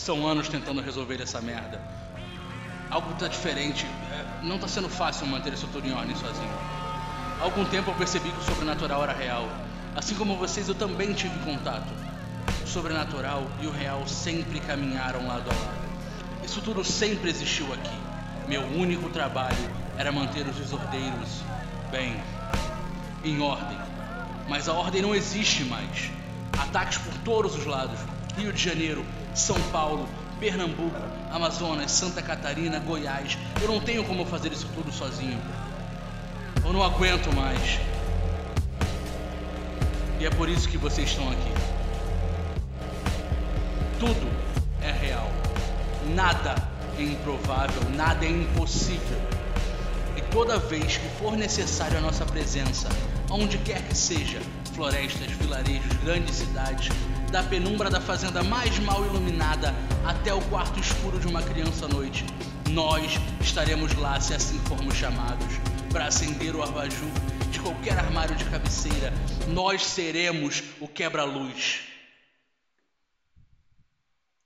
São anos tentando resolver essa merda. Algo tá diferente. É, não tá sendo fácil manter esse Turione sozinho. Há algum tempo eu percebi que o sobrenatural era real. Assim como vocês, eu também tive contato. O sobrenatural e o real sempre caminharam lado a lado. Isso tudo sempre existiu aqui. Meu único trabalho era manter os desordeiros, bem, em ordem. Mas a ordem não existe mais. Ataques por todos os lados. Rio de Janeiro, São Paulo, Pernambuco, Amazonas, Santa Catarina, Goiás. Eu não tenho como fazer isso tudo sozinho. Eu não aguento mais. E é por isso que vocês estão aqui. Tudo é real. Nada é improvável, nada é impossível. E toda vez que for necessário a nossa presença, onde quer que seja, florestas, vilarejos, grandes cidades, da penumbra da fazenda mais mal iluminada até o quarto escuro de uma criança à noite, nós estaremos lá se assim formos chamados, para acender o abajur de qualquer armário de cabeceira. Nós seremos o quebra-luz.